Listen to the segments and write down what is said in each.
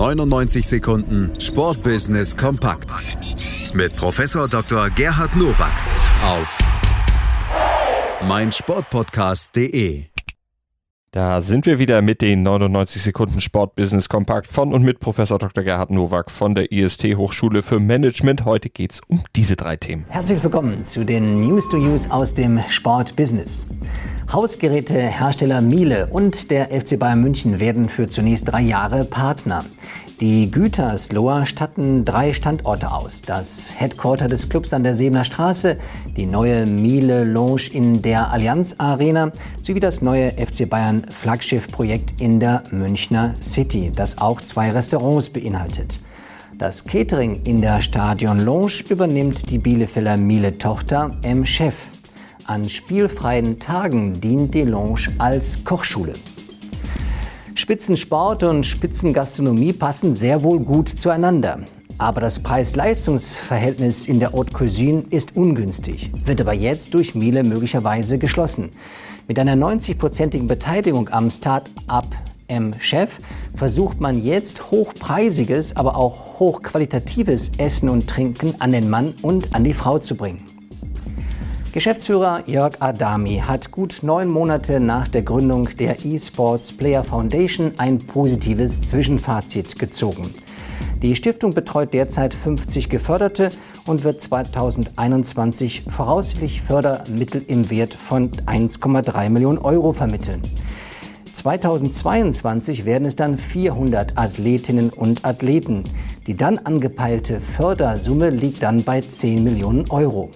99 Sekunden Sportbusiness kompakt mit Professor Dr. Gerhard Nowak auf meinsportpodcast.de. Da sind wir wieder mit den 99 Sekunden Sportbusiness Kompakt von und mit Professor Dr. Gerhard Nowak von der IST Hochschule für Management. Heute geht es um diese drei Themen. Herzlich willkommen zu den News to Use aus dem Sportbusiness. Hausgerätehersteller Miele und der FC Bayern München werden für zunächst drei Jahre Partner. Die Gütersloher statten drei Standorte aus. Das Headquarter des Clubs an der Sebener Straße, die neue Miele Lounge in der Allianz Arena sowie das neue FC Bayern Flaggschiff-Projekt in der Münchner City, das auch zwei Restaurants beinhaltet. Das Catering in der Stadion Lounge übernimmt die Bielefelder Miele-Tochter M. Chef. An spielfreien Tagen dient die Lounge als Kochschule. Spitzensport und Spitzengastronomie passen sehr wohl gut zueinander. Aber das Preis-Leistungs-Verhältnis in der Haute Cuisine ist ungünstig, wird aber jetzt durch Miele möglicherweise geschlossen. Mit einer 90-prozentigen Beteiligung am Start-up M-Chef versucht man jetzt hochpreisiges, aber auch hochqualitatives Essen und Trinken an den Mann und an die Frau zu bringen. Geschäftsführer Jörg Adami hat gut neun Monate nach der Gründung der eSports Player Foundation ein positives Zwischenfazit gezogen. Die Stiftung betreut derzeit 50 Geförderte und wird 2021 voraussichtlich Fördermittel im Wert von 1,3 Millionen Euro vermitteln. 2022 werden es dann 400 Athletinnen und Athleten. Die dann angepeilte Fördersumme liegt dann bei 10 Millionen Euro.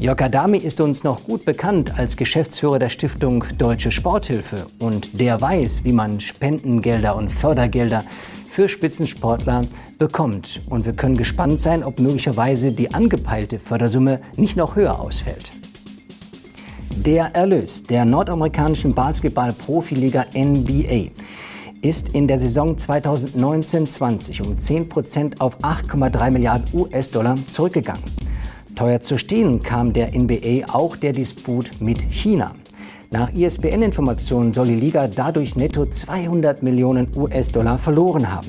Jörg Adami ist uns noch gut bekannt als Geschäftsführer der Stiftung Deutsche Sporthilfe und der weiß, wie man Spendengelder und Fördergelder für Spitzensportler bekommt. Und wir können gespannt sein, ob möglicherweise die angepeilte Fördersumme nicht noch höher ausfällt. Der Erlös der nordamerikanischen Basketball-Profiliga NBA ist in der Saison 2019-20 um 10 Prozent auf 8,3 Milliarden US-Dollar zurückgegangen. Teuer zu stehen kam der NBA auch der Disput mit China. Nach ISBN-Informationen soll die Liga dadurch netto 200 Millionen US-Dollar verloren haben.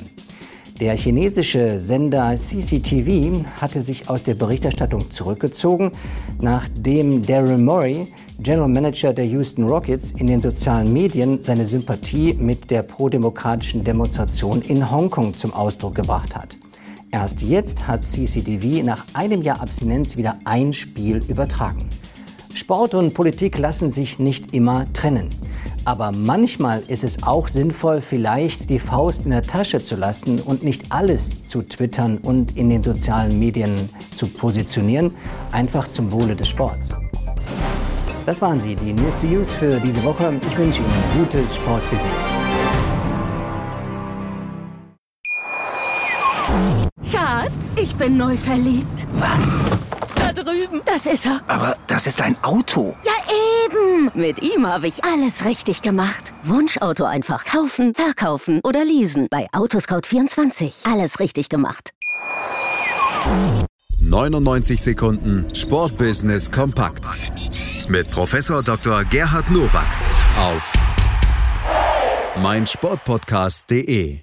Der chinesische Sender CCTV hatte sich aus der Berichterstattung zurückgezogen, nachdem Daryl Morey, General Manager der Houston Rockets, in den sozialen Medien seine Sympathie mit der prodemokratischen Demonstration in Hongkong zum Ausdruck gebracht hat. Erst jetzt hat CCTV nach einem Jahr Abstinenz wieder ein Spiel übertragen. Sport und Politik lassen sich nicht immer trennen. Aber manchmal ist es auch sinnvoll, vielleicht die Faust in der Tasche zu lassen und nicht alles zu twittern und in den sozialen Medien zu positionieren, einfach zum Wohle des Sports. Das waren sie, die News to Use für diese Woche. Ich wünsche Ihnen gutes Sportbusiness. Schatz, ich bin neu verliebt. Was? Da drüben. Das ist er. Aber das ist ein Auto. Ja, eben. Mit ihm habe ich alles richtig gemacht. Wunschauto einfach kaufen, verkaufen oder leasen. Bei Autoscout24. Alles richtig gemacht. 99 Sekunden Sportbusiness kompakt mit Professor Dr. Gerhard Nowak auf meinsportpodcast.de.